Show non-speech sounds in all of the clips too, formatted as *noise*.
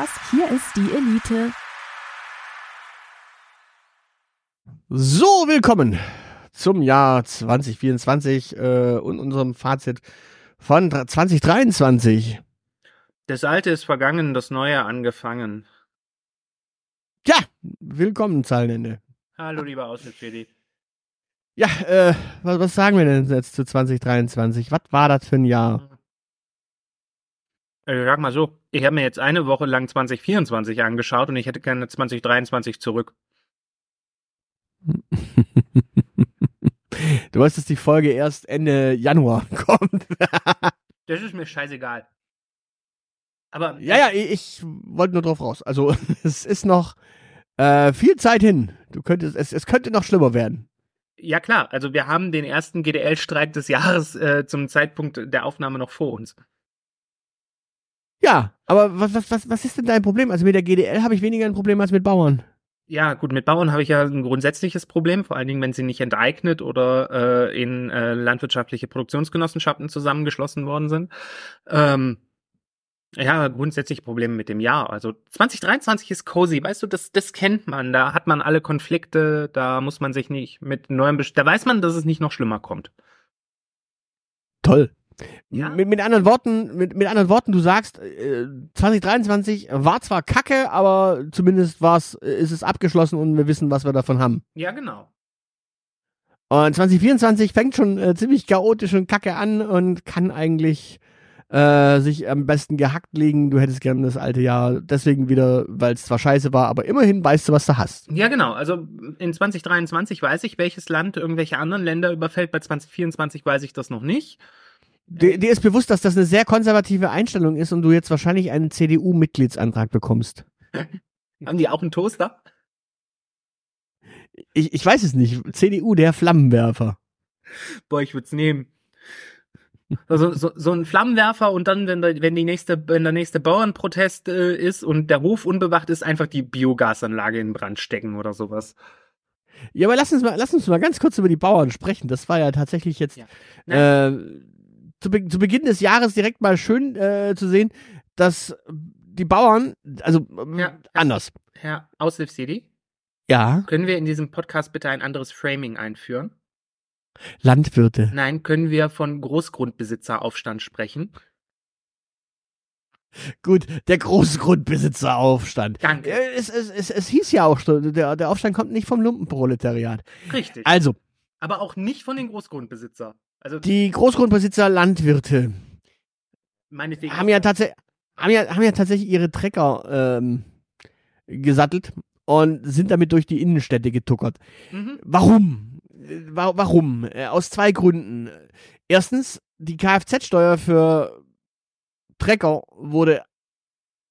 Spaß, hier ist die Elite. So, willkommen zum Jahr 2024 äh, und unserem Fazit von 2023. Das Alte ist vergangen, das Neue angefangen. Ja, willkommen, Zahlenende. Hallo, lieber Außenstedi. Ja, äh, was, was sagen wir denn jetzt zu 2023? Was war das für ein Jahr? Ich sag mal so, ich habe mir jetzt eine Woche lang 2024 angeschaut und ich hätte gerne 2023 zurück. *laughs* du weißt, dass die Folge erst Ende Januar *laughs* kommt. Das ist mir scheißegal. Aber ja, ja, ich, ich wollte nur drauf raus. Also, *laughs* es ist noch äh, viel Zeit hin. Du könntest, es, es könnte noch schlimmer werden. Ja, klar. Also, wir haben den ersten GDL-Streik des Jahres äh, zum Zeitpunkt der Aufnahme noch vor uns. Ja, aber was, was, was, was ist denn dein Problem? Also mit der GDL habe ich weniger ein Problem als mit Bauern. Ja, gut, mit Bauern habe ich ja ein grundsätzliches Problem, vor allen Dingen, wenn sie nicht enteignet oder äh, in äh, landwirtschaftliche Produktionsgenossenschaften zusammengeschlossen worden sind. Ähm, ja, grundsätzlich Probleme mit dem Jahr. Also 2023 ist cozy, weißt du, das, das kennt man. Da hat man alle Konflikte, da muss man sich nicht mit neuem, Best da weiß man, dass es nicht noch schlimmer kommt. Toll. Ja. Mit, mit anderen Worten, mit, mit anderen Worten, du sagst, äh, 2023 war zwar Kacke, aber zumindest war's, äh, ist es abgeschlossen und wir wissen, was wir davon haben. Ja, genau. Und 2024 fängt schon äh, ziemlich chaotisch und Kacke an und kann eigentlich äh, sich am besten gehackt legen. Du hättest gerne das alte Jahr deswegen wieder, weil es zwar scheiße war, aber immerhin weißt du, was du hast. Ja, genau. Also in 2023 weiß ich, welches Land irgendwelche anderen Länder überfällt. Bei 2024 weiß ich das noch nicht. Dir, dir ist bewusst, dass das eine sehr konservative Einstellung ist und du jetzt wahrscheinlich einen CDU-Mitgliedsantrag bekommst. *laughs* Haben die auch einen Toaster? Ich, ich weiß es nicht. CDU, der Flammenwerfer. Boah, ich würde es nehmen. Also, so, so ein Flammenwerfer und dann, wenn, der, wenn, die nächste, wenn der nächste Bauernprotest äh, ist und der Hof unbewacht ist, einfach die Biogasanlage in Brand stecken oder sowas. Ja, aber lass uns mal, lass uns mal ganz kurz über die Bauern sprechen. Das war ja tatsächlich jetzt Ja. äh, zu, Be zu Beginn des Jahres direkt mal schön äh, zu sehen, dass die Bauern, also ähm, Ja, anders. Herr Aushilfs-CD, Ja, können wir in diesem Podcast bitte ein anderes Framing einführen? Landwirte. Nein, können wir von Großgrundbesitzeraufstand sprechen? Gut, der Großgrundbesitzeraufstand. Danke. Äh, Es, es, es, es hieß ja auch schon, der, der Aufstand kommt nicht vom Lumpenproletariat. Richtig. Also, Aber auch nicht von den Großgrundbesitzer. Also die Großgrundbesitzer Landwirte meinetwegen. haben ja, tatsächlich haben, ja, haben ja tatsächlich ihre Trecker ähm, gesattelt und sind damit durch die Innenstädte getuckert. Mhm. Warum? Wa- Warum? Äh, Aus zwei Gründen. Erstens, die Kfz-Steuer für Trecker wurde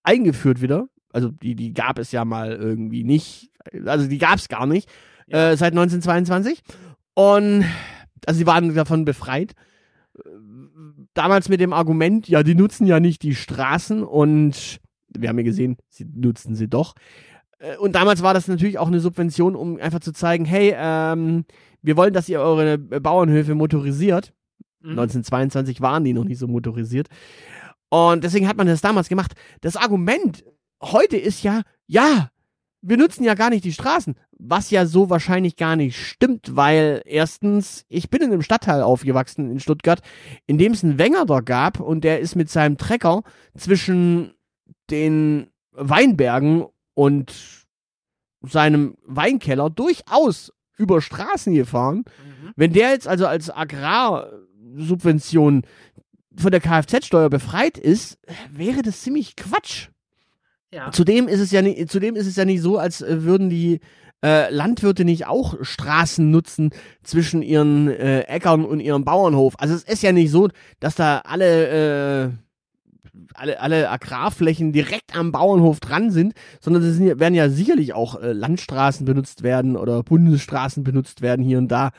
eingeführt wieder. Also die, die gab es ja mal irgendwie nicht. Also die gab es gar nicht Ja. äh, seit 1922. Und also sie waren davon befreit. Damals mit dem Argument, ja, die nutzen ja nicht die Straßen und wir haben ja gesehen, sie nutzen sie doch. Äh, Und damals war das natürlich auch eine Subvention, um einfach zu zeigen, hey, ähm, wir wollen, dass ihr eure Bauernhöfe motorisiert. Mhm. 1922 waren die noch nicht so motorisiert. Und deswegen hat man das damals gemacht. Das Argument heute ist ja, ja, wir nutzen ja gar nicht die Straßen. Was ja so wahrscheinlich gar nicht stimmt, weil erstens, ich bin in einem Stadtteil aufgewachsen in Stuttgart, in dem es einen Wengerder gab und der ist mit seinem Trecker zwischen den Weinbergen und seinem Weinkeller durchaus über Straßen gefahren. Mhm. Wenn der jetzt also als Agrarsubvention von der Kfz-Steuer befreit ist, wäre das ziemlich Quatsch. Ja. Zudem ist es ja nicht, zudem ist es ja nicht so, als äh, würden die äh, Landwirte nicht auch Straßen nutzen zwischen ihren äh, Äckern und ihrem Bauernhof. Also es ist ja nicht so, dass da alle äh, alle, alle Agrarflächen direkt am Bauernhof dran sind, sondern es sind, werden ja sicherlich auch äh, Landstraßen benutzt werden oder Bundesstraßen benutzt werden hier und da.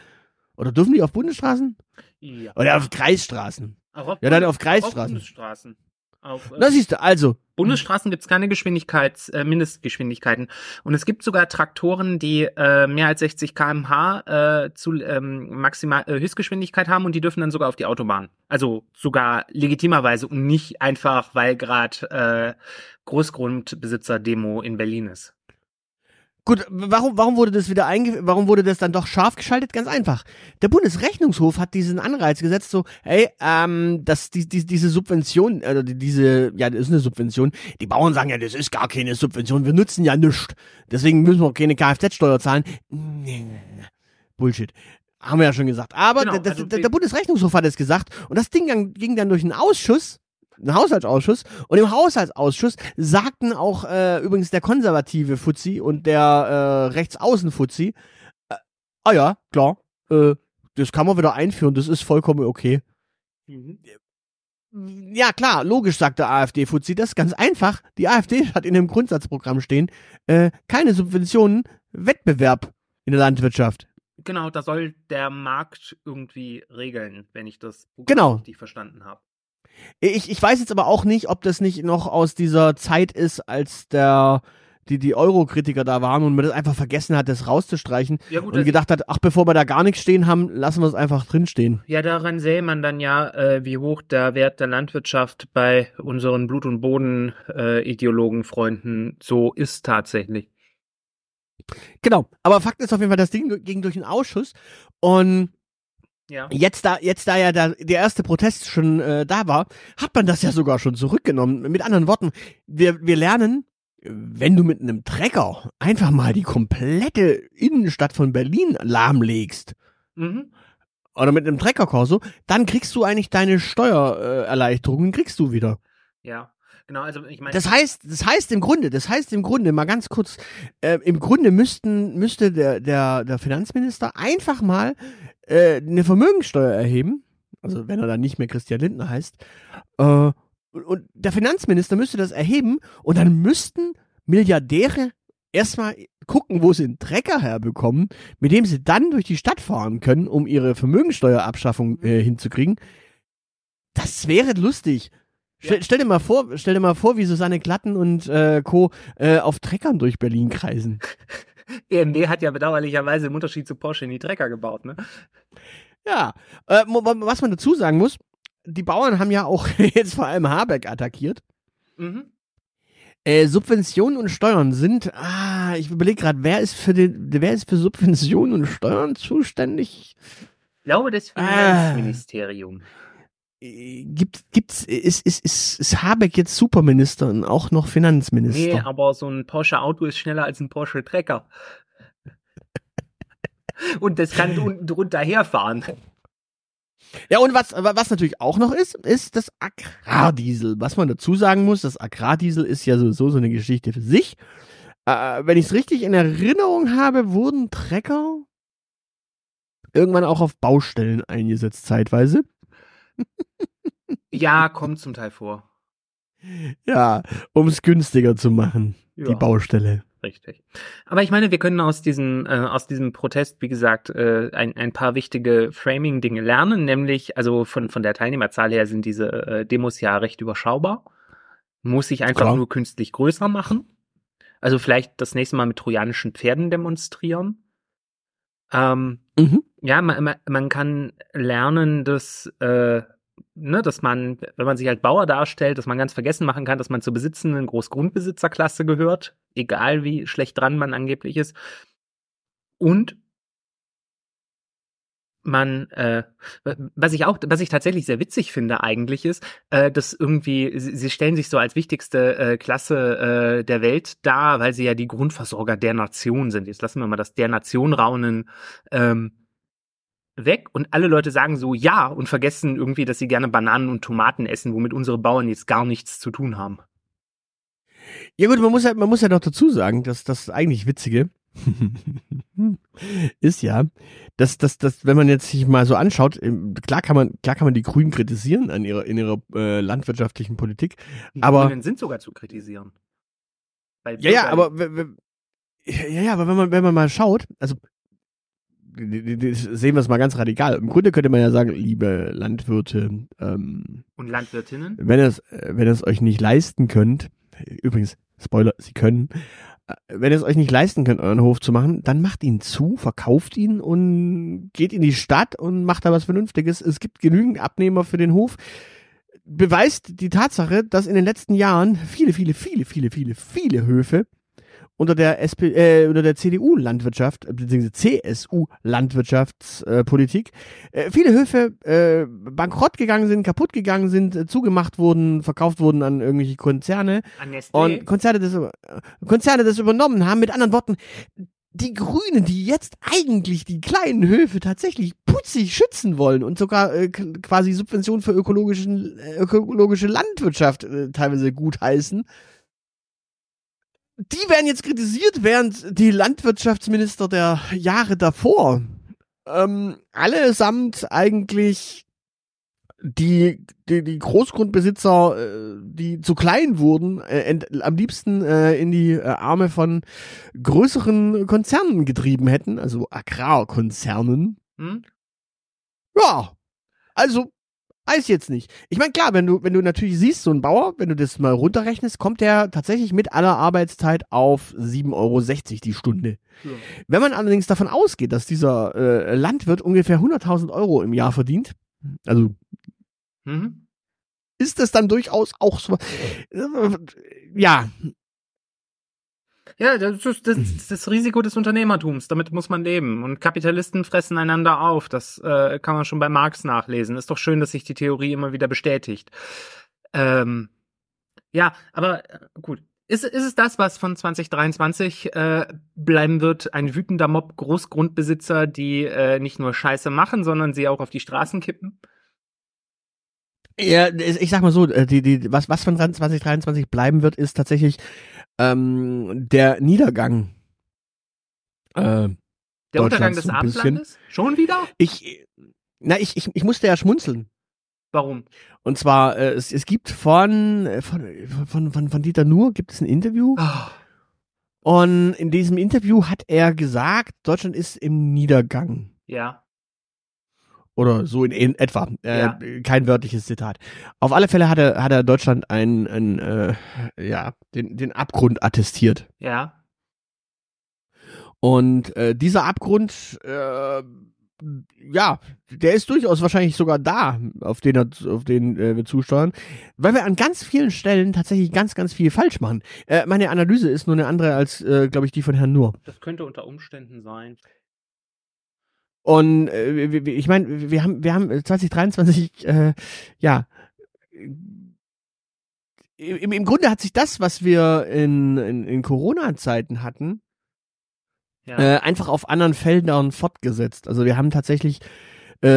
Oder dürfen die auf Bundesstraßen? Ja. Oder auf Kreisstraßen? Auf Ja, dann auf Kreisstraßen. Bundesstraßen. Auf, äh, Na siehst du, also, Bundesstraßen gibt es keine Geschwindigkeits, äh, Mindestgeschwindigkeiten. Und es gibt sogar Traktoren, die äh, mehr als 60 km/h äh, zu ähm, maximal äh, Höchstgeschwindigkeit haben und die dürfen dann sogar auf die Autobahn. Also sogar legitimerweise und nicht einfach, weil gerade äh, Großgrundbesitzer-Demo in Berlin ist. Gut, warum, warum wurde das wieder einge, warum wurde das dann doch scharf geschaltet? Ganz einfach. Der Bundesrechnungshof hat diesen Anreiz gesetzt, so, hey, ähm, dass die, die, diese Subvention, äh, die- diese, ja, das ist eine Subvention. Die Bauern sagen ja, das ist gar keine Subvention, wir nutzen ja nichts. Deswegen müssen wir auch keine Kfz-Steuer zahlen. Bullshit. Haben wir ja schon gesagt. Aber Genau, der, der, also der, der Bundesrechnungshof hat es gesagt und das Ding ging dann durch einen Ausschuss, einen Haushaltsausschuss und im Haushaltsausschuss sagten auch äh, übrigens der konservative Fuzzi und der äh, rechtsaußen Fuzzi, äh, ah ja, klar, äh, das kann man wieder einführen, das ist vollkommen okay. Ja, klar, logisch, sagt der AfD-Fuzzi, das ist ganz einfach. Die AfD hat in dem Grundsatzprogramm stehen, äh, keine Subventionen, Wettbewerb in der Landwirtschaft. Genau, da soll der Markt irgendwie regeln, wenn ich das Programm Genau. richtig verstanden habe. Ich, ich weiß jetzt aber auch nicht, ob das nicht noch aus dieser Zeit ist, als der die, die Euro-Kritiker da waren und man das einfach vergessen hat, das rauszustreichen Ja gut, und gedacht hat, ach, bevor wir da gar nichts stehen haben, lassen wir es einfach drinstehen. Ja, daran sähe man dann ja, äh, wie hoch der Wert der Landwirtschaft bei unseren Blut- und Boden-Ideologen-Freunden so ist tatsächlich. Genau. Aber Fakt ist auf jeden Fall, das Ding ging durch den Ausschuss und Ja. jetzt da, jetzt da ja der, der erste Protest schon äh, da war, hat man das ja sogar schon zurückgenommen. Mit anderen Worten, wir, wir lernen, wenn du mit einem Trecker einfach mal die komplette Innenstadt von Berlin lahmlegst, Mhm. oder mit einem Treckerkorso, dann kriegst du eigentlich deine Steuererleichterungen, Erleichterungen kriegst du wieder. Ja. Genau, also ich meine. Das heißt, das heißt im Grunde, das heißt im Grunde, mal ganz kurz, äh, im Grunde müssten, müsste der, der, der Finanzminister einfach mal äh, eine Vermögensteuer erheben, also wenn er dann nicht mehr Christian Lindner heißt, äh, und- der Finanzminister müsste das erheben und dann müssten Milliardäre erstmal gucken, wo sie einen Trecker herbekommen, mit dem sie dann durch die Stadt fahren können, um ihre Vermögensteuerabschaffung äh, hinzukriegen. Das wäre lustig. Stell, Ja. stell dir mal vor, stell dir mal vor, wie Susanne Glatten und äh, Co. Äh, auf Treckern durch Berlin kreisen. *laughs* EMD hat ja bedauerlicherweise im Unterschied zu Porsche in die Trecker gebaut, ne? Ja, äh, was man dazu sagen muss, die Bauern haben ja auch *laughs* jetzt vor allem Habeck attackiert. Mhm. Äh, Subventionen und Steuern sind, ah, ich überlege gerade, wer ist für den, wer ist für Subventionen und Steuern zuständig? Ich glaube, das Ah. Finanzministerium. Äh, Gibt, gibt's, ist, ist, ist, ist Habeck jetzt Superminister und auch noch Finanzminister? Nee, aber so ein Porsche Auto ist schneller als ein Porsche Trecker. *laughs* Und das kann unten drunter herfahren. Ja, und was, was natürlich auch noch ist, ist das Agrardiesel. Was man dazu sagen muss, das Agrardiesel ist ja sowieso so eine Geschichte für sich. Äh, wenn ich es richtig in Erinnerung habe, wurden Trecker irgendwann auch auf Baustellen eingesetzt, zeitweise. Ja, kommt zum Teil vor. Ja, um es günstiger zu machen, die Ja. Baustelle. Richtig. Aber ich meine, wir können aus diesem, äh, aus diesem Protest, wie gesagt, äh, ein, ein paar wichtige Framing-Dinge lernen, nämlich, also von, von der Teilnehmerzahl her sind diese äh, Demos ja recht überschaubar. Muss sich einfach Klar. nur künstlich größer machen. Also vielleicht das nächste Mal mit trojanischen Pferden demonstrieren. Ähm, Mhm. ja, man, man, kann lernen, dass, äh, ne, dass man, wenn man sich als Bauer darstellt, dass man ganz vergessen machen kann, dass man zur besitzenden Großgrundbesitzerklasse gehört, egal wie schlecht dran man angeblich ist. Und man, äh, was ich auch, was ich tatsächlich sehr witzig finde eigentlich ist, äh, dass irgendwie, sie, stellen sich so als wichtigste äh, Klasse äh, der Welt dar, weil sie ja die Grundversorger der Nation sind. Jetzt lassen wir mal das der Nation raunen ähm, weg und alle Leute sagen so ja und vergessen irgendwie, dass sie gerne Bananen und Tomaten essen, womit unsere Bauern jetzt gar nichts zu tun haben. Ja gut, man muss ja, man muss ja noch dazu sagen, dass das eigentlich Witzige, *laughs* ist ja, dass, dass, dass, wenn man jetzt sich mal so anschaut, ähm, klar kann man, klar kann man die Grünen kritisieren an ihrer, in ihrer äh, landwirtschaftlichen Politik, Die aber Grünen sind sogar zu kritisieren. Weil ja, ja, aber ja, ja, aber wenn man, wenn man mal schaut, also sehen wir es mal ganz radikal. Im Grunde könnte man ja sagen, liebe Landwirte, ähm, Und Landwirtinnen? wenn ihr es, äh, wenn es euch nicht leisten könnt, übrigens, Spoiler, sie können, wenn ihr es euch nicht leisten könnt, euren Hof zu machen, dann macht ihn zu, verkauft ihn und geht in die Stadt und macht da was Vernünftiges. Es gibt genügend Abnehmer für den Hof. Beweist die Tatsache, dass in den letzten Jahren viele, viele, viele, viele, viele, viele Höfe unter der SP, äh, unter der CDU-Landwirtschaft, äh, beziehungsweise CSU-Landwirtschaftspolitik, äh, viele Höfe äh, bankrott gegangen sind, kaputt gegangen sind, äh, zugemacht wurden, verkauft wurden an irgendwelche Konzerne An und Konzerne das, über- Konzerne das übernommen haben. Mit anderen Worten, die Grünen, die jetzt eigentlich die kleinen Höfe tatsächlich putzig schützen wollen und sogar äh, quasi Subventionen für ökologischen, äh, ökologische Landwirtschaft äh, teilweise gutheißen, die werden jetzt kritisiert, während die Landwirtschaftsminister der Jahre davor ähm, allesamt eigentlich die, die, die Großgrundbesitzer, äh, die zu klein wurden, äh, ent, am liebsten äh, in die äh, Arme von größeren Konzernen getrieben hätten, also Agrarkonzernen. Hm? Ja, also weiß jetzt nicht. Ich meine, klar, wenn du, wenn du natürlich siehst, so ein Bauer, wenn du das mal runterrechnest, kommt der tatsächlich mit aller Arbeitszeit auf 7,60 Euro die Stunde. Ja. Wenn man allerdings davon ausgeht, dass dieser äh, Landwirt ungefähr 100.000 Euro im Jahr verdient, also Mhm. ist das dann durchaus auch so. Äh, ja, Ja, das ist das, das Risiko des Unternehmertums. Damit muss man leben. Und Kapitalisten fressen einander auf. Das äh, kann man schon bei Marx nachlesen. Ist doch schön, dass sich die Theorie immer wieder bestätigt. Ähm, ja, aber äh, gut. Ist, ist es das, was von 2023 äh, bleiben wird? Ein wütender Mob Großgrundbesitzer, die äh, nicht nur Scheiße machen, sondern sie auch auf die Straßen kippen? Ja, ich sag mal so, äh, die, die, was, was von 2023 bleiben wird, ist tatsächlich ähm, der Niedergang. Äh, Der Untergang des so. Abendlandes? Schon wieder? ich, na, ich, ich, ich musste ja schmunzeln. Warum? Und zwar, äh, es, es gibt von, von, von, von, von Dieter Nuhr gibt es ein Interview. Oh, Und in diesem Interview hat er gesagt, Deutschland ist im Niedergang. ja. Oder so in, in etwa. Äh, Ja. Kein wörtliches Zitat. Auf alle Fälle hat er, hat er Deutschland ein, ein äh, ja, den, den Abgrund attestiert. Ja. Und äh, dieser Abgrund, äh, ja, der ist durchaus wahrscheinlich sogar da, auf den, er, auf den äh, wir zusteuern, weil wir an ganz vielen Stellen tatsächlich ganz, ganz viel falsch machen. Äh, meine Analyse ist nur eine andere als, äh, glaube ich, die von Herrn Nuhr. Das könnte unter Umständen sein. Und äh, ich meine, wir haben, wir haben 2023, äh, ja, im, im Grunde hat sich das, was wir in, in, in Corona-Zeiten hatten, Ja. äh, einfach auf anderen Feldern fortgesetzt. Also wir haben tatsächlich, äh,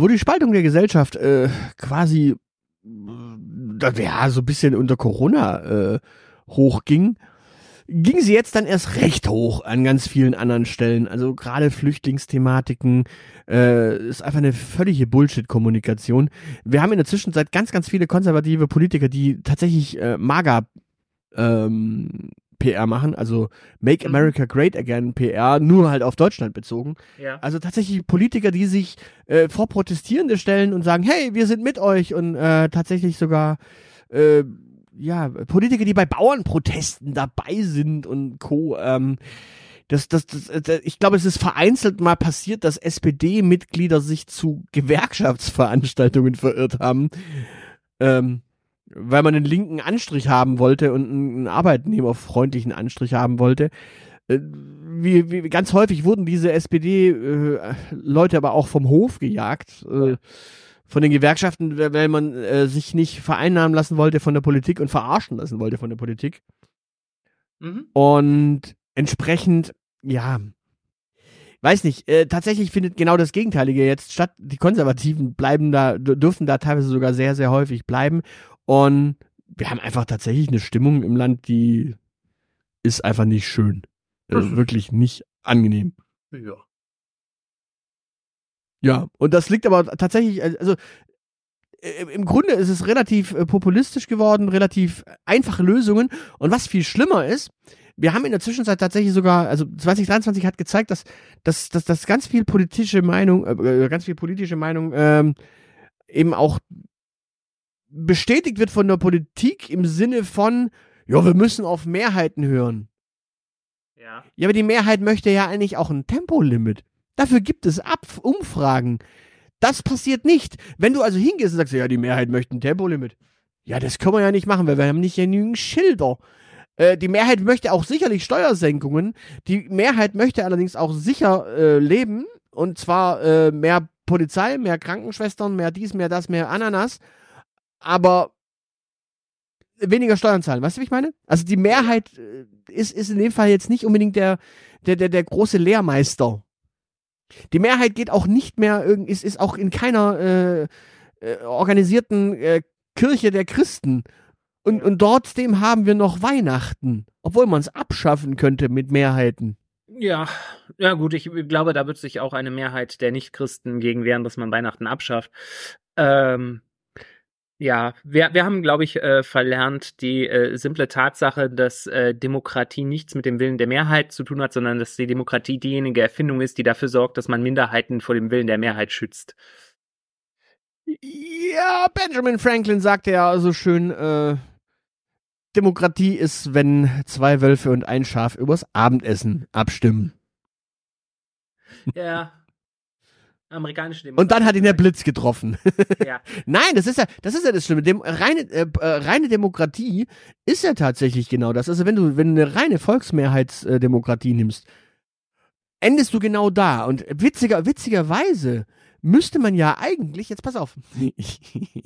wo die Spaltung der Gesellschaft äh, quasi, äh, ja, so ein bisschen unter Corona äh, hochging, ging sie jetzt dann erst recht hoch an ganz vielen anderen Stellen. Also gerade Flüchtlingsthematiken äh, ist einfach eine völlige Bullshit-Kommunikation. Wir haben in der Zwischenzeit ganz, ganz viele konservative Politiker, die tatsächlich äh, MAGA ähm, PR machen, also Make Mhm. America Great Again PR, nur halt auf Deutschland bezogen. ja. Also tatsächlich Politiker, die sich äh, vor Protestierende stellen und sagen, hey, wir sind mit euch und äh, tatsächlich sogar äh, ja, Politiker, die bei Bauernprotesten dabei sind und Co. Ähm, das, das, das, äh, ich glaube, es ist vereinzelt mal passiert, dass SPD-Mitglieder sich zu Gewerkschaftsveranstaltungen verirrt haben, ähm, weil man einen linken Anstrich haben wollte und einen arbeitnehmerfreundlichen Anstrich haben wollte. Äh, Wie, wie, ganz häufig wurden diese SPD-Leute aber auch vom Hof gejagt. Äh, von den Gewerkschaften, weil man äh, sich nicht vereinnahmen lassen wollte von der Politik und verarschen lassen wollte von der Politik. Mhm. Und entsprechend, ja, weiß nicht, äh, tatsächlich findet genau das Gegenteilige jetzt statt. Die Konservativen bleiben da, dürfen da teilweise sogar sehr, sehr häufig bleiben. Und wir haben einfach tatsächlich eine Stimmung im Land, die ist einfach nicht schön. äh, *laughs* wirklich nicht angenehm. Ja. Ja, und das liegt aber tatsächlich, also äh, im Grunde ist es relativ äh, populistisch geworden, relativ einfache Lösungen. Und was viel schlimmer ist, wir haben in der Zwischenzeit tatsächlich sogar, also 2023 hat gezeigt, dass, dass, dass, dass ganz viel politische Meinung, äh, ganz viel politische Meinung ähm, eben auch bestätigt wird von der Politik im Sinne von, ja, wir müssen auf Mehrheiten hören. Ja. Ja, aber die Mehrheit möchte ja eigentlich auch ein Tempolimit. Dafür gibt es Ab Umfragen. Das passiert nicht. Wenn du also hingehst und sagst, ja, die Mehrheit möchte ein Tempolimit. Ja, das können wir ja nicht machen, weil wir haben nicht genügend Schilder. Äh, die Mehrheit möchte auch sicherlich Steuersenkungen. Die Mehrheit möchte allerdings auch sicher äh, leben. Und zwar äh, mehr Polizei, mehr Krankenschwestern, mehr dies, mehr das, mehr Ananas. Aber weniger Steuern zahlen. Weißt du, wie ich meine? Also die Mehrheit äh, ist, ist in dem Fall jetzt nicht unbedingt der, der, der, der große Lehrmeister. Die Mehrheit geht auch nicht mehr, ist, ist auch in keiner äh, äh, organisierten äh, Kirche der Christen. Und, und trotzdem haben wir noch Weihnachten, obwohl man es abschaffen könnte mit Mehrheiten. Ja, ja gut, ich glaube, da wird sich auch eine Mehrheit der Nichtchristen gegen wehren, dass man Weihnachten abschafft. Ähm, ja, wir, wir haben, glaube ich, äh, verlernt die äh, simple Tatsache, dass äh, Demokratie nichts mit dem Willen der Mehrheit zu tun hat, sondern dass die Demokratie diejenige Erfindung ist, die dafür sorgt, dass man Minderheiten vor dem Willen der Mehrheit schützt. Ja, Benjamin Franklin sagte ja so schön, äh, Demokratie ist, wenn zwei Wölfe und ein Schaf übers Abendessen abstimmen. Ja, amerikanische Demokratie. Und dann hat ihn der Blitz getroffen. *laughs* Ja. Nein, das ist ja, das ist ja das Schlimme. Dem, reine, äh, äh, reine Demokratie ist ja tatsächlich genau das. Also wenn du, wenn du eine reine Volksmehrheitsdemokratie nimmst, endest du genau da. Und witziger, witzigerweise müsste man ja eigentlich, jetzt pass auf, *laughs* ich,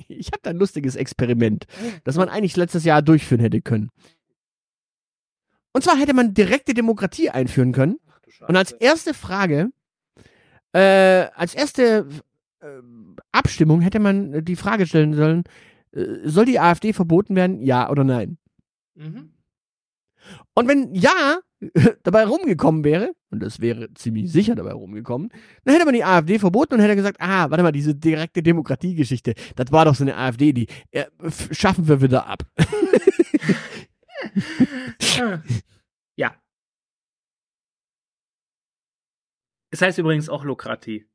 ich habe da ein lustiges Experiment, das man eigentlich letztes Jahr durchführen hätte können. Und zwar hätte man direkte Demokratie einführen können. Und als erste Frage äh, als erste äh, Abstimmung hätte man die Frage stellen sollen, äh, soll die AfD verboten werden, ja oder nein? Mhm. Und wenn ja *laughs* dabei rumgekommen wäre, und das wäre ziemlich sicher dabei rumgekommen, dann hätte man die AfD verboten und hätte gesagt, ah, warte mal, diese direkte Demokratiegeschichte, das war doch so eine AfD, die äh, schaffen wir wieder ab. *laughs* *laughs* ja. Es heißt übrigens Ochlokratie.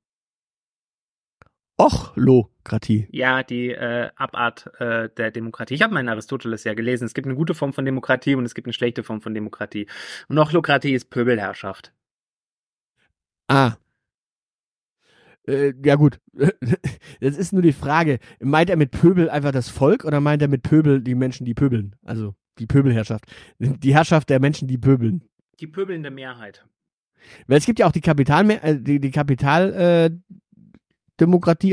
Ochlokratie. Ja, die äh, Abart äh, der Demokratie. Ich habe meinen Aristoteles ja gelesen. Es gibt eine gute Form von Demokratie und es gibt eine schlechte Form von Demokratie. Und Ochlokratie ist Pöbelherrschaft. Ah. Äh, ja gut. *laughs* Jetzt ist nur die Frage, meint er mit Pöbel einfach das Volk oder meint er mit Pöbel die Menschen, die pöbeln? Also die Pöbelherrschaft. Die Herrschaft der Menschen, die pöbeln. Die pöbelnde Mehrheit. Weil es gibt ja auch die Kapital, äh, die, die Kapital, äh,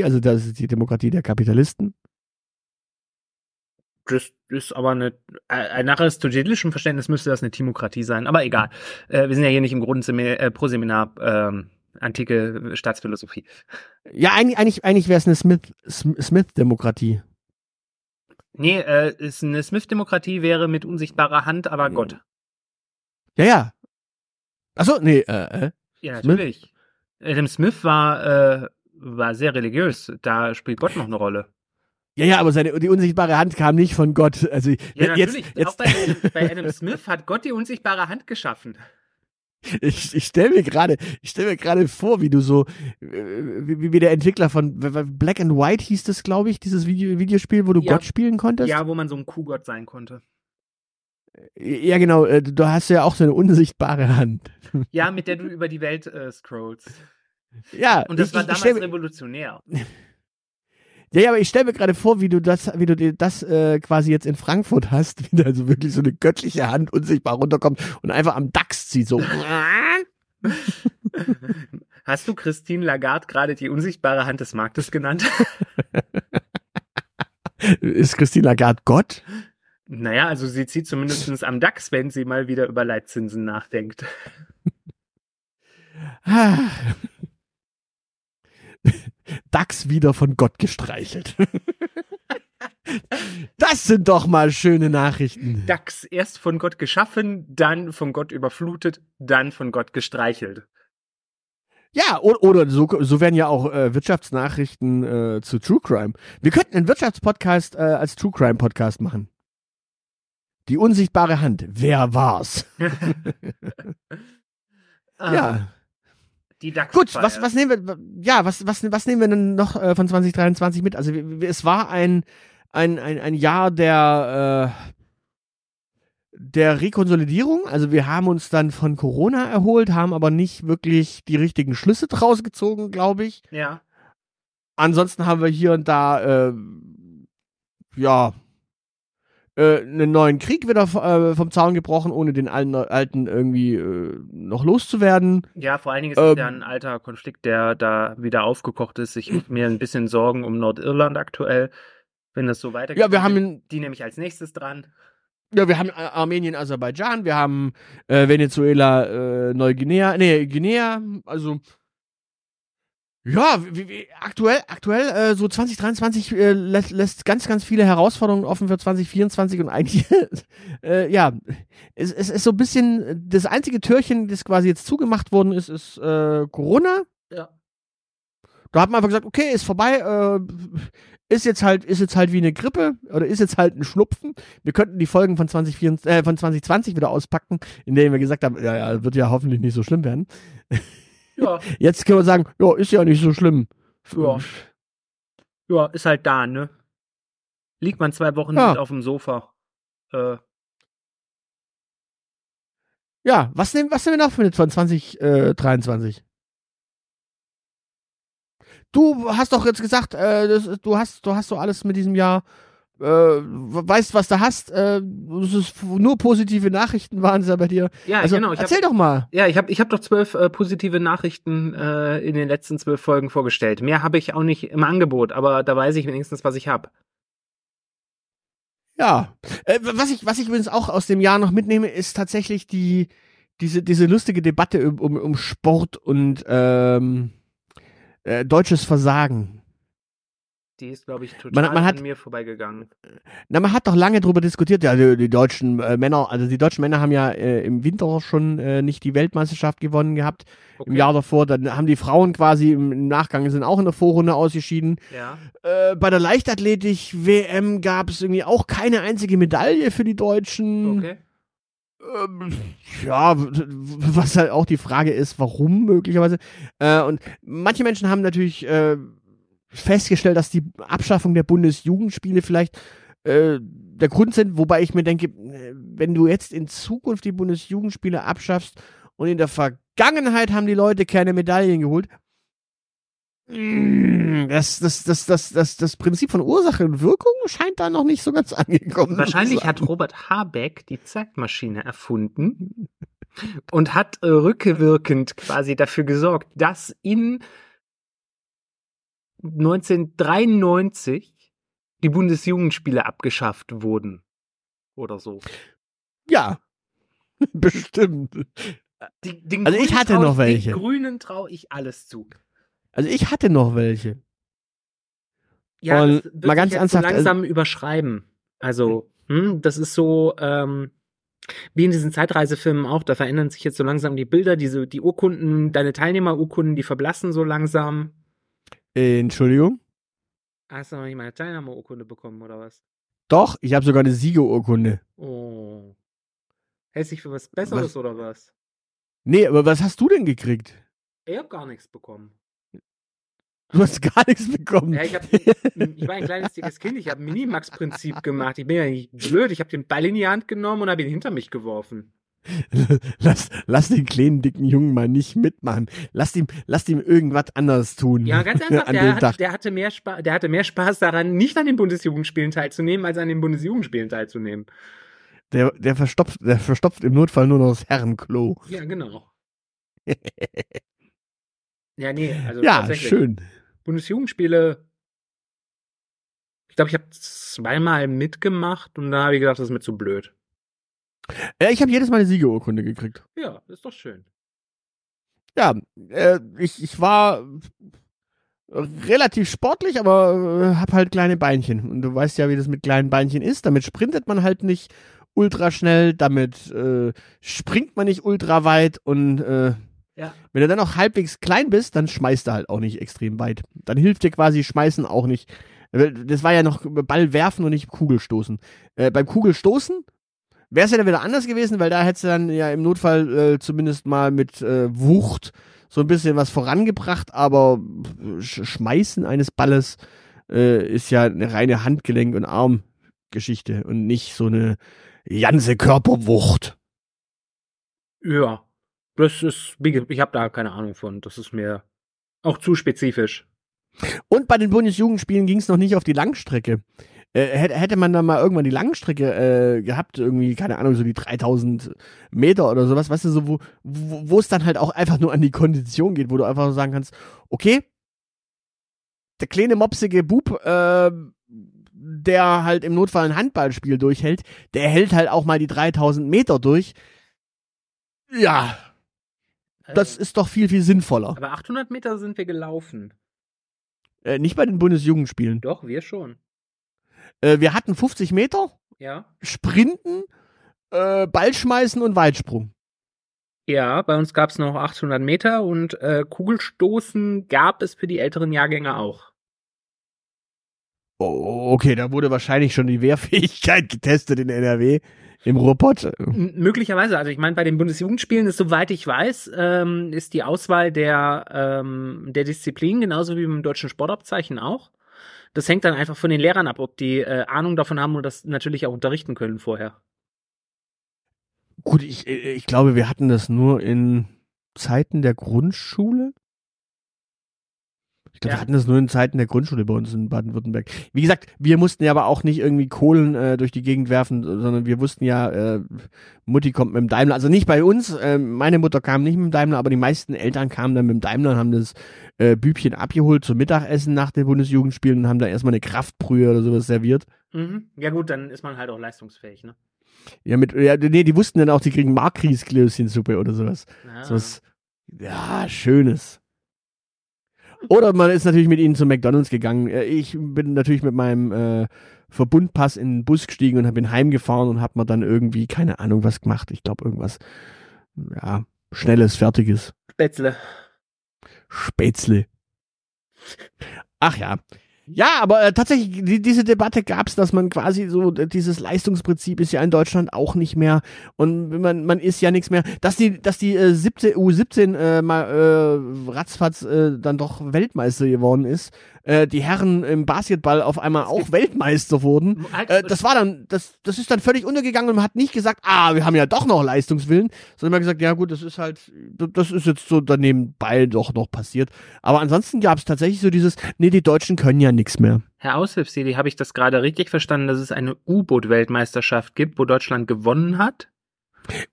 also das ist die Demokratie der Kapitalisten. Das ist aber eine, äh, nach aristotelischem Verständnis müsste das eine Timokratie sein, aber egal. Äh, wir sind ja hier nicht im Grundseminar, äh, pro Seminar ähm, antike Staatsphilosophie. Ja, eigentlich, eigentlich, eigentlich wäre es eine Smith, Smith-Demokratie. Nee, äh, ist eine Smith-Demokratie wäre mit unsichtbarer Hand, aber Gott. Ja, ja. Achso, nee, äh, äh. Ja, Smith? natürlich. Adam Smith war, äh, war sehr religiös. Da spielt Gott noch eine Rolle. Ja, ja, aber seine, die unsichtbare Hand kam nicht von Gott. Also Ja, jetzt, natürlich. jetzt, Auch bei, bei Adam *laughs* Smith hat Gott die unsichtbare Hand geschaffen. ich, ich stelle mir gerade, ich stelle mir gerade vor, wie du so, äh, wie, wie der Entwickler von Black and White hieß das, glaube ich, dieses Video, Videospiel, wo du Ja. Gott spielen konntest. Ja, wo man so ein Kuhgott sein konnte. Ja, genau. äh, Du hast ja auch so eine unsichtbare Hand. Ja, mit der du über die Welt äh, scrollst. Ja. Und das ich, war ich, ich damals mir- revolutionär. *laughs* Ja, ja, aber ich stelle mir gerade vor, wie du das, wie du dir das äh, quasi jetzt in Frankfurt hast, wie da so wirklich so eine göttliche Hand unsichtbar runterkommt und einfach am Dachs zieht, so. *laughs* Hast du Christine Lagarde gerade die unsichtbare Hand des Marktes genannt? *laughs* Ist Christine Lagarde Gott? Naja, also sie zieht zumindest am DAX, wenn sie mal wieder über Leitzinsen nachdenkt. *laughs* Dachs wieder von Gott gestreichelt. *laughs* Das sind doch mal schöne Nachrichten. DAX erst von Gott geschaffen, dann von Gott überflutet, dann von Gott gestreichelt. Ja, oder, oder so, so werden ja auch äh, Wirtschaftsnachrichten äh, zu True Crime. Wir könnten einen Wirtschaftspodcast äh, als True Crime Podcast machen. Die unsichtbare Hand. Wer war's? *laughs* Ja. Die DAX. Gut, was, was nehmen wir, ja, was, was, was nehmen wir denn noch äh, von 2023 mit? Also, es war ein, ein, ein, ein Jahr der, äh, der Rekonsolidierung. Also, wir haben uns dann von Corona erholt, haben aber nicht wirklich die richtigen Schlüsse draus gezogen, glaube ich. Ja. Ansonsten haben wir hier und da, äh, ja, äh, einen neuen Krieg wieder äh, vom Zaun gebrochen, ohne den alten, alten irgendwie äh, noch loszuwerden. Ja, vor allen Dingen ist Ähm, es ja ein alter Konflikt, der da wieder aufgekocht ist. Ich mache mir ein bisschen Sorgen um Nordirland aktuell, wenn das so weitergeht. Ja, wir haben in, die nämlich als nächstes dran. Ja, wir haben äh, Armenien, Aserbaidschan, wir haben äh, Venezuela, äh, Neuguinea, nee, Guinea, also ja, wie, wie, aktuell, aktuell äh, so 2023 äh, lässt, lässt ganz, ganz viele Herausforderungen offen für 2024 und eigentlich, *laughs* äh, ja, es, es ist so ein bisschen das einzige Türchen, das quasi jetzt zugemacht worden ist, ist äh, Corona. Ja. Da hat man einfach gesagt, okay, ist vorbei, äh, ist jetzt halt, ist jetzt halt wie eine Grippe oder ist jetzt halt ein Schnupfen. Wir könnten die Folgen von 2024, äh, von 2020 wieder auspacken, in denen wir gesagt haben, ja, ja, wird ja hoffentlich nicht so schlimm werden. *laughs* Ja, Jetzt können wir sagen, ja, ist ja nicht so schlimm. Ja. ja, ist halt da, ne? Liegt man zwei Wochen Ja. auf dem Sofa. Äh, Ja, was nehmen, was nehmen wir noch für von 2023? Du hast doch jetzt gesagt, äh, das, du hast, du hast so alles mit diesem Jahr, äh, weißt, was du hast. Äh, nur positive Nachrichten waren es ja bei dir. ja, Also genau. Ich hab, erzähl doch mal. ja, ich habe ich hab doch zwölf äh, positive Nachrichten äh, in den letzten zwölf Folgen vorgestellt. Mehr habe ich auch nicht im Angebot, aber da weiß ich wenigstens, was ich habe. Ja, äh, was ich, was ich übrigens auch aus dem Jahr noch mitnehme, ist tatsächlich die, diese, diese lustige Debatte um, um, um Sport und ähm, äh, deutsches Versagen. Die ist, glaube ich, total Man- man hat- an mir vorbeigegangen. Na, man hat doch lange drüber diskutiert, ja, die, die deutschen äh, Männer, also die deutschen Männer haben ja äh, im Winter schon äh, nicht die Weltmeisterschaft gewonnen gehabt, Okay. im Jahr davor, dann haben die Frauen quasi im, im Nachgang sind auch in der Vorrunde ausgeschieden. Ja. Äh, bei der Leichtathletik WM gab es irgendwie auch keine einzige Medaille für die Deutschen. Okay. Ähm, ja, was halt auch die Frage ist, warum möglicherweise. Äh, und manche Menschen haben natürlich äh, festgestellt, dass die Abschaffung der Bundesjugendspiele vielleicht äh, der Grund sind, wobei ich mir denke, wenn du jetzt in Zukunft die Bundesjugendspiele abschaffst und in der Vergangenheit haben die Leute keine Medaillen geholt, mm, das, das, das, das, das, das Prinzip von Ursache und Wirkung scheint da noch nicht so ganz *laughs* angekommen. zu Wahrscheinlich hat Robert Habeck die Zeitmaschine erfunden und hat rückwirkend quasi dafür gesorgt, dass in 1993 die Bundesjugendspiele abgeschafft wurden. Oder so. Ja, *laughs* bestimmt. Die, den Also ich hatte trau noch welche. Den Grünen traue ich alles zu. Also ich hatte noch welche. Ja, Und das mal ganz ernsthaft, so langsam überschreiben. Also, hm, das ist so, ähm, wie in diesen Zeitreisefilmen auch, da verändern sich jetzt so langsam die Bilder, diese, die Urkunden, deine Teilnehmerurkunden, die verblassen so langsam. Äh, Entschuldigung. Hast du noch nicht meine Teilnehmerurkunde bekommen, oder was? Doch, ich habe sogar eine Siegerurkunde. Oh. Hältst dich für was Besseres oder was? Nee, aber was hast du denn gekriegt? Ich hab gar nichts bekommen. Du hast gar nichts bekommen. Ja, ich, hab, *laughs* ich war ein kleines, dickes Kind, ich habe Minimax-Prinzip gemacht. Ich bin ja nicht blöd, ich habe den Ball in die Hand genommen und habe ihn hinter mich geworfen. *laughs* lass, lass den kleinen, dicken Jungen mal nicht mitmachen. Lass ihm, lass ihm irgendwas anderes tun. Ja, ganz *laughs* An der, hat, der, hatte mehr Spaß, der hatte mehr Spaß daran, nicht an den Bundesjugendspielen teilzunehmen, als an den Bundesjugendspielen teilzunehmen. Der, der, verstopft, der verstopft im Notfall nur noch das Herrenklo. Ja, genau. *laughs* ja, nee, also ja, schön. Bundesjugendspiele. Ich glaube, ich habe zweimal mitgemacht und da habe ich gedacht, das ist mir zu blöd. Ja, ich habe jedes Mal eine Siegerurkunde gekriegt. Ja, ist doch schön. Ja, äh, ich, ich war relativ sportlich, aber äh, hab halt kleine Beinchen. Und du weißt ja, wie das mit kleinen Beinchen ist. Damit sprintet man halt nicht ultra schnell, damit äh, springt man nicht ultra weit und äh, Ja. wenn du dann auch halbwegs klein bist, dann schmeißt du halt auch nicht extrem weit. Dann hilft dir quasi Schmeißen auch nicht. Äh, Das war ja noch Ball werfen und nicht Kugelstoßen. Äh, beim Kugelstoßen wäre es ja dann wieder anders gewesen, weil da hättest du dann ja im Notfall äh, zumindest mal mit äh, Wucht so ein bisschen was vorangebracht, aber Sch Schmeißen eines Balles äh, ist ja eine reine Handgelenk- und Armgeschichte und nicht so eine ganze Körperwucht. Ja. Das ist, ich habe da keine Ahnung von. Das ist mir auch zu spezifisch. Und bei den Bundesjugendspielen ging es noch nicht auf die Langstrecke. Äh, hätte, man da mal irgendwann die Langstrecke äh, gehabt, irgendwie, keine Ahnung, so die 3000 Meter oder sowas, weißt du, so, wo wo es dann halt auch einfach nur an die Kondition geht, wo du einfach so sagen kannst, okay, der kleine mopsige Bub, äh, der halt im Notfall ein Handballspiel durchhält, der hält halt auch mal die 3000 Meter durch. Ja, das Äh, ist doch viel, viel sinnvoller. aber 800 Meter sind wir gelaufen. Äh, nicht bei den Bundesjugendspielen. Doch, wir schon. Äh, wir hatten 50 Meter, Ja. Sprinten, äh, Ballschmeißen und Weitsprung. Ja, bei uns gab es noch 800 Meter und äh, Kugelstoßen gab es für die älteren Jahrgänge auch. Oh, okay, da wurde wahrscheinlich schon die Wehrfähigkeit *laughs* getestet in NRW im Ruhrpott. M möglicherweise, also ich meine, bei den Bundesjugendspielen ist, soweit ich weiß, ähm, ist die Auswahl der, ähm, der Disziplin genauso wie beim deutschen Sportabzeichen auch. Das hängt dann einfach von den Lehrern ab, ob die äh, Ahnung davon haben und das natürlich auch unterrichten können vorher. Gut, ich, ich glaube, wir hatten das nur in Zeiten der Grundschule. Ich glaube, Ja. wir hatten das nur in Zeiten der Grundschule bei uns in Baden-Württemberg. Wie gesagt, wir mussten ja aber auch nicht irgendwie Kohlen äh, durch die Gegend werfen, sondern wir wussten ja, äh, Mutti kommt mit dem Daimler. Also nicht bei uns, äh, meine Mutter kam nicht mit dem Daimler, aber die meisten Eltern kamen dann mit dem Daimler und haben das äh, Bübchen abgeholt zum Mittagessen nach den Bundesjugendspielen und haben da erstmal eine Kraftbrühe oder sowas serviert. Mhm. Ja gut, dann ist man halt auch leistungsfähig, ne? Ja, mit, ja, nee, die wussten dann auch, die kriegen Markriesklößchensuppe oder sowas. Ja. So was, ja, Schönes. Oder man ist natürlich mit ihnen zu McDonalds gegangen. Äh, Ich bin natürlich mit meinem äh, Verbundpass in den Bus gestiegen und bin heimgefahren und hab mir dann irgendwie, keine Ahnung, was gemacht. Ich glaube, irgendwas, ja, Schnelles, Fertiges. Spätzle. Spätzle. Ach ja. Ja, aber äh, tatsächlich, die, diese Debatte gab's, dass man quasi so, äh, dieses Leistungsprinzip ist ja in Deutschland auch nicht mehr und man, man ist ja nichts mehr. Dass die, dass die äh, 17, U17 äh, mal äh, ratzfatz äh, dann doch Weltmeister geworden ist, äh, die Herren im Basketball auf einmal auch Weltmeister wurden. Äh, das war dann, das, das ist dann völlig untergegangen und man hat nicht gesagt, ah, wir haben ja doch noch Leistungswillen, sondern man hat gesagt, ja gut, das ist halt, das ist jetzt so daneben bei doch noch passiert. Aber ansonsten gab es tatsächlich so dieses, nee, die Deutschen können ja nichts mehr. Herr Aushilfsjedi, habe ich das gerade richtig verstanden, dass es eine U-Boot-Weltmeisterschaft gibt, wo Deutschland gewonnen hat?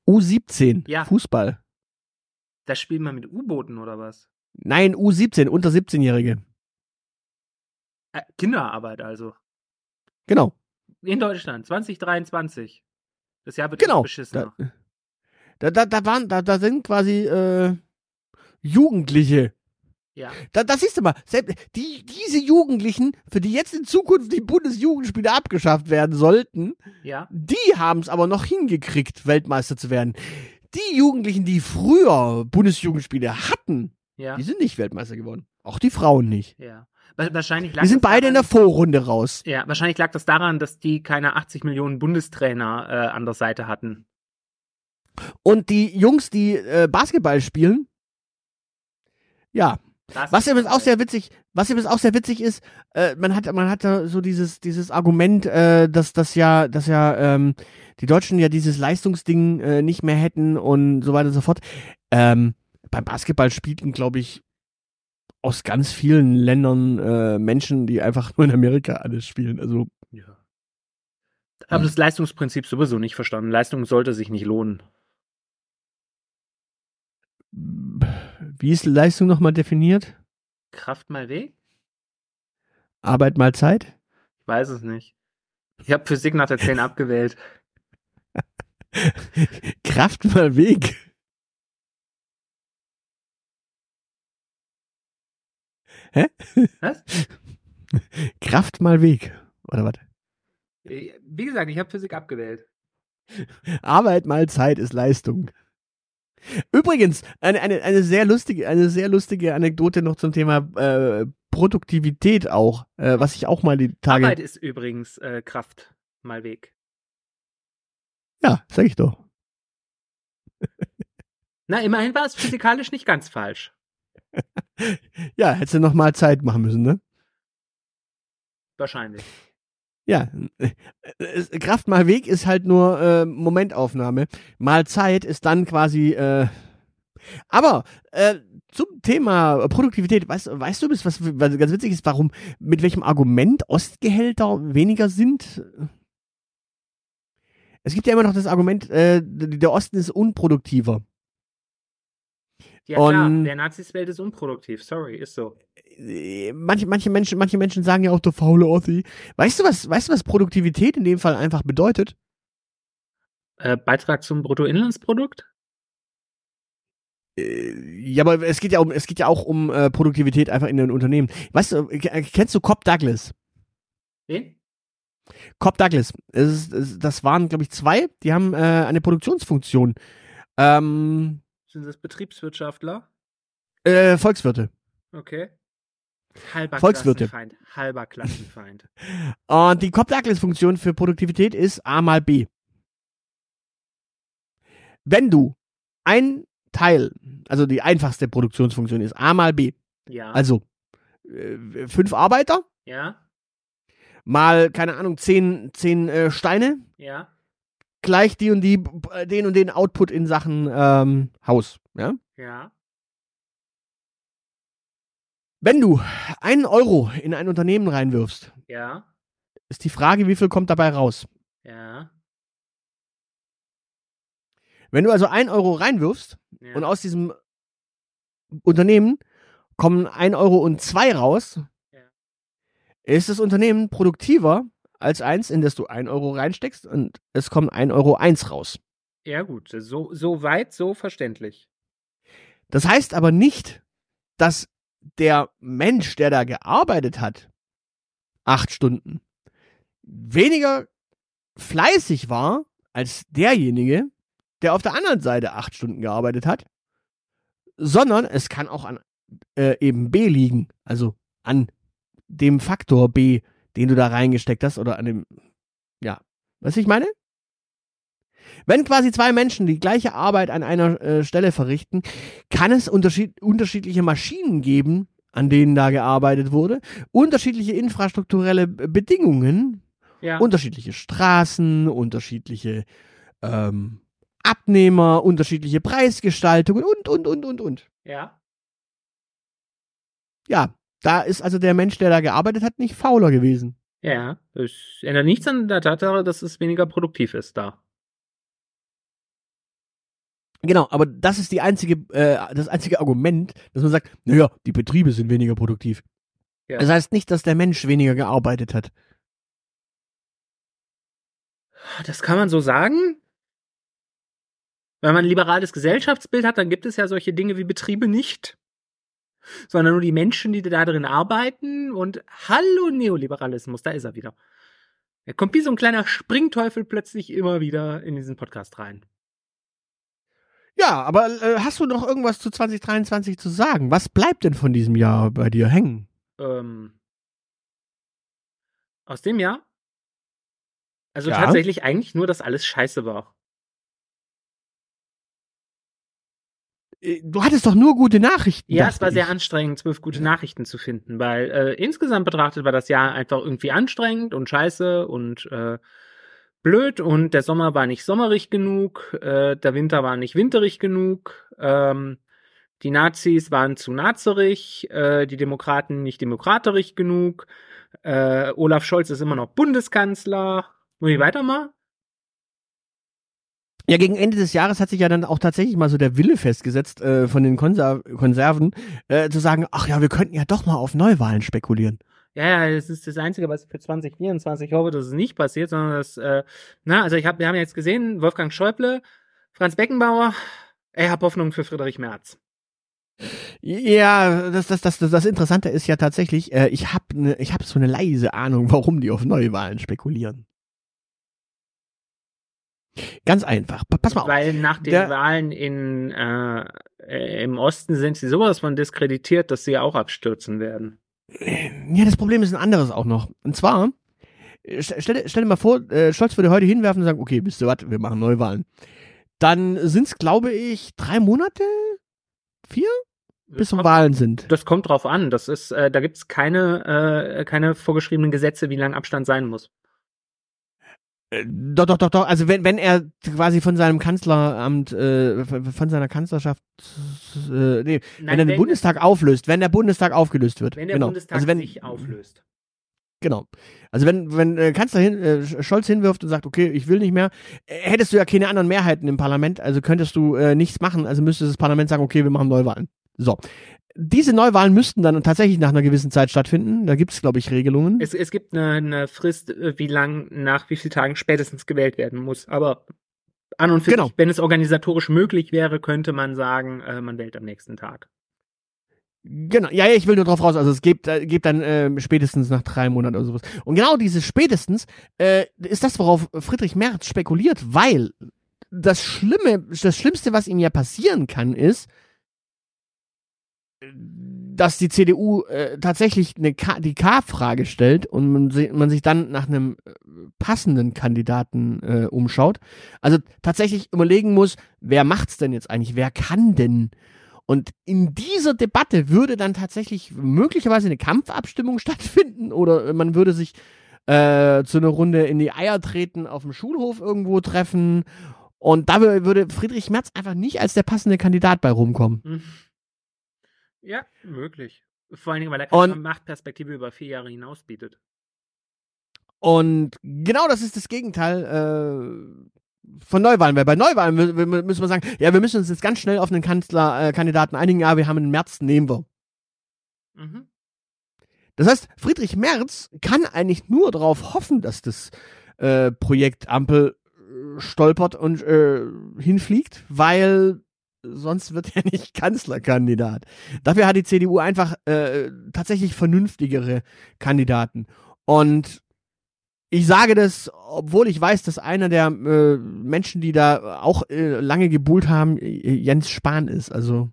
U17, Ja. Fußball. Da spielt man mit U-Booten oder was? Nein, U17, unter 17-Jährige. Äh, Kinderarbeit also. Genau. In Deutschland, 2023. Das Jahr wird Genau. immer beschissener. Da, da, da waren, da, da sind quasi äh, Jugendliche. Ja. Da, das siehst du mal, selbst die, diese Jugendlichen, für die jetzt in Zukunft die Bundesjugendspiele abgeschafft werden sollten, Ja. die haben es aber noch hingekriegt, Weltmeister zu werden. Die Jugendlichen, die früher Bundesjugendspiele hatten, Ja. die sind nicht Weltmeister geworden. Auch die Frauen nicht. Ja. Wa- Wahrscheinlich lag Die sind beide in der daran, Vorrunde raus. Ja, wahrscheinlich lag das daran, dass die keine 80 Millionen Bundestrainer äh, an der Seite hatten. Und die Jungs, die äh, Basketball spielen, ja, Das Was übrigens auch sehr witzig, was übrigens auch sehr witzig ist, äh, man hat, man hat da so dieses, dieses Argument, äh, dass das ja, dass ja ähm, die Deutschen ja dieses Leistungsding äh, nicht mehr hätten und so weiter und so fort. Ähm, beim Basketball spielten, glaube ich, aus ganz vielen Ländern äh, Menschen, die einfach nur in Amerika alles spielen. Also Ja. Aber das Leistungsprinzip sowieso nicht verstanden. Leistung sollte sich nicht lohnen. Wie ist Leistung nochmal definiert? Kraft mal Weg? Arbeit mal Zeit? Ich weiß es nicht. Ich habe Physik nach der 10 *laughs* abgewählt. Kraft mal Weg. Hä? Was? *laughs* Kraft mal Weg. Oder was? Äh, Wie gesagt, ich habe Physik abgewählt. Arbeit mal Zeit ist Leistung. Übrigens, eine, eine, eine sehr lustige, eine sehr lustige Anekdote noch zum Thema äh, Produktivität auch, äh, was ich auch mal die Tage. Arbeit ist übrigens äh, Kraft mal Weg. Ja, sag ich doch. *laughs* Na, immerhin war es physikalisch nicht ganz falsch. *laughs* Ja, hättest du noch mal Zeit machen müssen, ne? Wahrscheinlich. Ja, äh, Kraft mal Weg ist halt nur äh, Momentaufnahme. Mal Zeit ist dann quasi. Äh, aber äh, zum Thema Produktivität, weißt, weißt du, was, was ganz witzig ist, warum, mit welchem Argument Ostgehälter weniger sind? Es gibt ja immer noch das Argument, äh, der Osten ist unproduktiver. Ja klar, Und- der Nazis-Welt ist unproduktiv. Sorry, ist so. Äh, Manche, manche, Menschen, manche Menschen sagen ja auch der faule Ossi. Weißt du, was, weißt du, was Produktivität in dem Fall einfach bedeutet? Äh, Beitrag zum Bruttoinlandsprodukt? Äh, Ja, aber es geht ja um, es geht ja auch um äh, Produktivität einfach in den Unternehmen. Weißt du, k- kennst du Cobb Douglas? Wen? Cobb Douglas. Es ist, es, das waren, glaube ich, zwei, die haben äh, eine Produktionsfunktion. Ähm, Sind das Betriebswirtschaftler? äh, Volkswirte. Okay. Halber Volkswirte. Klassenfeind. Halber Klassenfeind. *laughs* Und die Cobb Douglas Funktion für Produktivität ist A mal B. Wenn du ein Teil, also die einfachste Produktionsfunktion ist A mal B, Ja. also äh, fünf Arbeiter ja. mal, keine Ahnung, zehn, zehn äh, Steine, Ja. gleich die und die, äh, den und den Output in Sachen ähm, Haus. Ja? Ja. Wenn du einen Euro in ein Unternehmen reinwirfst, Ja. ist die Frage, wie viel kommt dabei raus? Ja. Wenn du also einen Euro reinwirfst ja. und aus diesem Unternehmen kommen ein Euro und zwei raus, Ja. ist das Unternehmen produktiver als eins, in das du ein Euro reinsteckst und es kommt ein Euro eins raus. ja, gut. So, so weit, so verständlich. Das heißt aber nicht, dass der Mensch, der da gearbeitet hat, acht Stunden, weniger fleißig war als derjenige, der auf der anderen Seite acht Stunden gearbeitet hat, sondern es kann auch an äh, eben B liegen, also an dem Faktor B, den du da reingesteckt hast oder an dem, ja, was ich meine? Wenn quasi zwei Menschen die gleiche Arbeit an einer äh, Stelle verrichten, kann es unterschied unterschiedliche Maschinen geben, an denen da gearbeitet wurde, unterschiedliche infrastrukturelle Bedingungen, Ja. unterschiedliche Straßen, unterschiedliche ähm, Abnehmer, unterschiedliche Preisgestaltungen und, und, und, und, und. ja. Ja, da ist also der Mensch, der da gearbeitet hat, nicht fauler gewesen. Ja. Es ändert nichts an der Tatsache, dass es weniger produktiv ist da. Genau, aber das ist die einzige, äh, das einzige Argument, dass man sagt, naja, die Betriebe sind weniger produktiv. Ja. Das heißt nicht, dass der Mensch weniger gearbeitet hat. Das kann man so sagen. Wenn man ein liberales Gesellschaftsbild hat, dann gibt es ja solche Dinge wie Betriebe nicht. Sondern nur die Menschen, die da drin arbeiten. Und hallo Neoliberalismus, da ist er wieder. Er kommt wie so ein kleiner Springteufel plötzlich immer wieder in diesen Podcast rein. Ja, aber äh, hast du noch irgendwas zu 2023 zu sagen? Was bleibt denn von diesem Jahr bei dir hängen? Ähm, aus dem Jahr? Also Ja. tatsächlich eigentlich nur, dass alles scheiße war. Äh, Du hattest doch nur gute Nachrichten. Ja, es war sehr ich. anstrengend, zwölf gute Nachrichten zu finden, weil äh, insgesamt betrachtet war das Jahr einfach irgendwie anstrengend und scheiße und äh, blöd und der Sommer war nicht sommerig genug, äh, der Winter war nicht winterig genug, ähm, die Nazis waren zu nazerig, äh, die Demokraten nicht demokraterig genug, äh, Olaf Scholz ist immer noch Bundeskanzler. Muss ich weitermachen? Ja, gegen Ende des Jahres hat sich ja dann auch tatsächlich mal so der Wille festgesetzt äh, von den Konser Konserven, äh, zu sagen, ach ja, wir könnten ja doch mal auf Neuwahlen spekulieren. Ja, ja, das ist das Einzige, was ich für 2024 hoffe, dass es nicht passiert, sondern dass, äh, na, also ich hab, wir haben jetzt gesehen, Wolfgang Schäuble, Franz Beckenbauer, ich habe Hoffnung für Friedrich Merz. Ja, das, das, das, das, Interessante ist ja tatsächlich, äh, ich habe ne, ich hab so eine leise Ahnung, warum die auf Neuwahlen spekulieren. Ganz einfach. Pa- Pass mal auf. Weil nach den Der- Wahlen in, äh, im Osten sind sie sowas von diskreditiert, dass sie auch abstürzen werden. Ja, das Problem ist ein anderes auch noch. Und zwar, äh, st- stell, dir- stell dir mal vor, äh, Scholz würde heute hinwerfen und sagen, okay, wisst ihr was, wir machen Neuwahlen. Dann sind's, glaube ich, drei Monate, vier, bis zum Wahlen sind. das kommt drauf an. Das ist, äh, da gibt's keine, äh, keine vorgeschriebenen Gesetze, wie lang Abstand sein muss. Doch, doch, doch, doch. Also wenn, wenn er quasi von seinem Kanzleramt, äh, von seiner Kanzlerschaft, äh, nee, wenn er den Bundestag auflöst, wenn der Bundestag aufgelöst wird. wenn der genau. Bundestag also wenn, sich auflöst. Genau. Also wenn, wenn äh, Kanzler hin, äh, Scholz hinwirft und sagt, okay, ich will nicht mehr, äh, hättest du ja keine anderen Mehrheiten im Parlament, also könntest du äh, nichts machen, also müsste das Parlament sagen, okay, wir machen Neuwahlen. So. Diese Neuwahlen müssten dann tatsächlich nach einer gewissen Zeit stattfinden. Da gibt es, glaube ich, Regelungen. Es, es gibt eine, eine Frist, äh, wie lang nach wie vielen Tagen spätestens gewählt werden muss. Aber an und für Genau. sich, wenn es organisatorisch möglich wäre, könnte man sagen, äh, man wählt am nächsten Tag. Genau, ja, ja, ich will nur drauf raus. Also es gibt, äh, gibt dann äh, spätestens nach drei Monaten oder sowas. Und genau dieses spätestens äh, ist das, worauf Friedrich Merz spekuliert, weil das Schlimme, das Schlimmste, was ihm ja passieren kann, ist, dass die CDU äh, tatsächlich eine K die K-Frage stellt und man, man sich dann nach einem äh, passenden Kandidaten äh, umschaut. Also tatsächlich überlegen muss, wer macht's denn jetzt eigentlich? Wer kann denn? Und in dieser Debatte würde dann tatsächlich möglicherweise eine Kampfabstimmung *laughs* stattfinden oder man würde sich äh, zu einer Runde in die Eier treten, auf dem Schulhof irgendwo treffen. Und da wür- würde Friedrich Merz einfach nicht als der passende Kandidat bei rumkommen. Hm. Ja, möglich. Vor allen Dingen, weil er keine Und- Machtperspektive über vier Jahre hinaus bietet. Und genau das ist das Gegenteil äh, von Neuwahlen. Weil bei Neuwahlen mü- mü- müssen wir sagen, ja, wir müssen uns jetzt ganz schnell auf einen Kanzlerkandidaten äh, Kandidaten einigen, ja, wir haben einen März, nehmen wir. Mhm. Das heißt, Friedrich Merz kann eigentlich nur darauf hoffen, dass das äh, Projekt Ampel äh, stolpert und äh, hinfliegt, weil sonst wird er *laughs* nicht Kanzlerkandidat. Dafür hat die CDU einfach äh, tatsächlich vernünftigere Kandidaten. Und ich sage das, obwohl ich weiß, dass einer der äh, Menschen, die da auch äh, lange gebuhlt haben, äh, Jens Spahn ist. Also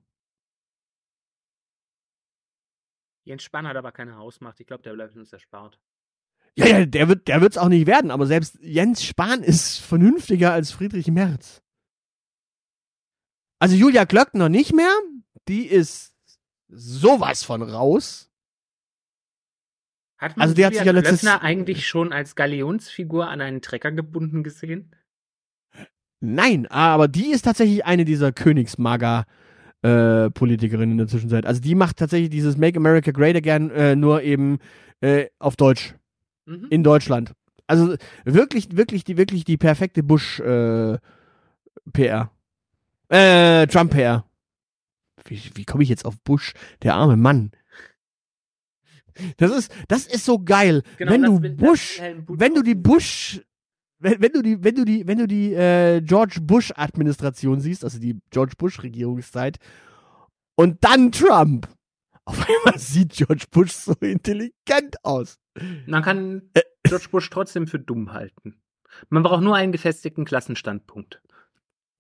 Jens Spahn hat aber keine Hausmacht. Ich glaube, der bleibt uns erspart. Ja, ja, der wird, der wird's auch nicht werden, aber selbst Jens Spahn ist vernünftiger als Friedrich Merz. Also Julia Klöckner nicht mehr, die ist sowas von raus. Hat man Also die hat sich ja Julia letztes- eigentlich schon als Galionsfigur an einen Trecker gebunden gesehen? Nein, aber die ist tatsächlich eine dieser Königsmager äh, Politikerinnen in der Zwischenzeit. Also die macht tatsächlich dieses Make America Great Again äh, nur eben äh, auf Deutsch. Mhm. in Deutschland. Also wirklich, wirklich die, wirklich die perfekte Bush äh, PR. Äh, Trump PR. Wie, wie komme ich jetzt auf Bush? Der arme Mann. Das ist, das ist so geil. Genau, wenn du Bush, wenn du die. Bush, wenn, wenn du die, wenn du die, wenn du die äh, George Bush Administration siehst, also die George Bush Regierungszeit, und dann Trump. Auf einmal sieht George Bush so intelligent aus. Man kann Äh. George Bush trotzdem für dumm halten. Man braucht nur einen gefestigten Klassenstandpunkt.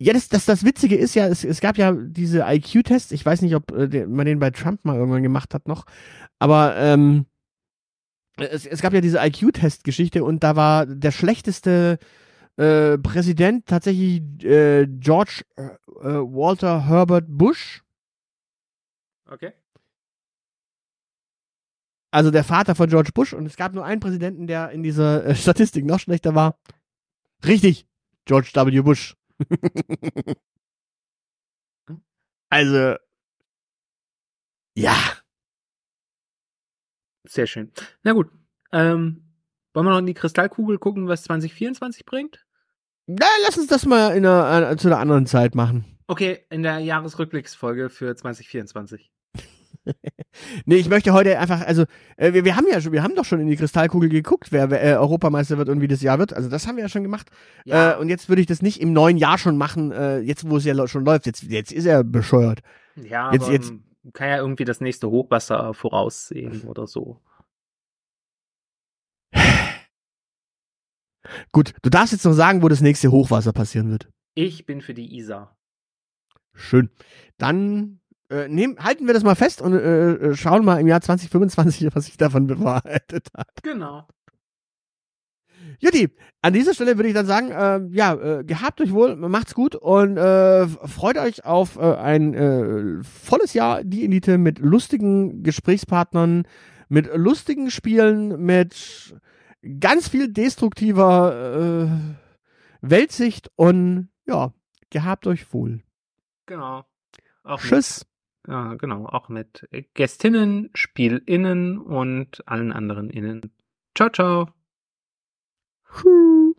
Ja, das, das, das Witzige ist ja, es, es gab ja diese IQ-Tests, ich weiß nicht, ob äh, man den bei Trump mal irgendwann gemacht hat noch, aber ähm, es, es gab ja diese IQ-Test-Geschichte und da war der schlechteste äh, Präsident tatsächlich äh, George äh, äh, Walter Herbert Bush, Okay. also der Vater von George Bush und es gab nur einen Präsidenten, der in dieser Statistik noch schlechter war. Richtig, George W. Bush. *laughs* also, ja. Sehr schön. Na gut. Ähm, wollen wir noch in die Kristallkugel gucken, was 2024 bringt? Na, lass uns das mal in einer, äh, zu einer anderen Zeit machen. Okay, in der Jahresrückblicksfolge für 2024. *laughs* Nee, ich möchte heute einfach, also, äh, wir, wir haben ja schon, wir haben doch schon in die Kristallkugel geguckt, wer, wer äh, Europameister wird und wie das Jahr wird. Also das haben wir ja schon gemacht. Äh, und jetzt würde ich das nicht im neuen Jahr schon machen, äh, jetzt wo es ja schon läuft. Jetzt, jetzt ist er bescheuert. ja jetzt- aber jetzt- kann ja irgendwie das nächste Hochwasser voraussehen *sighs* oder so. *sighs* Gut, du darfst jetzt noch sagen, wo das nächste Hochwasser passieren wird. Ich bin für die Isar. Schön. Dann äh, nehm, halten wir das mal fest und äh, äh schauen mal im Jahr 2025, was sich davon bewahrheitet hat. Genau. Jutti, an dieser Stelle würde ich dann sagen, äh, ja, äh, gehabt euch wohl, macht's gut und äh, freut euch auf äh, ein äh, volles Jahr die Elite mit lustigen Gesprächspartnern, mit lustigen Spielen, mit ganz viel destruktiver äh, Weltsicht und ja, gehabt euch wohl. Genau. Auch Tschüss. Mit, ja, genau, auch mit Gästinnen, Spielinnen und allen anderen Innen. Ciao, ciao. Tschüss.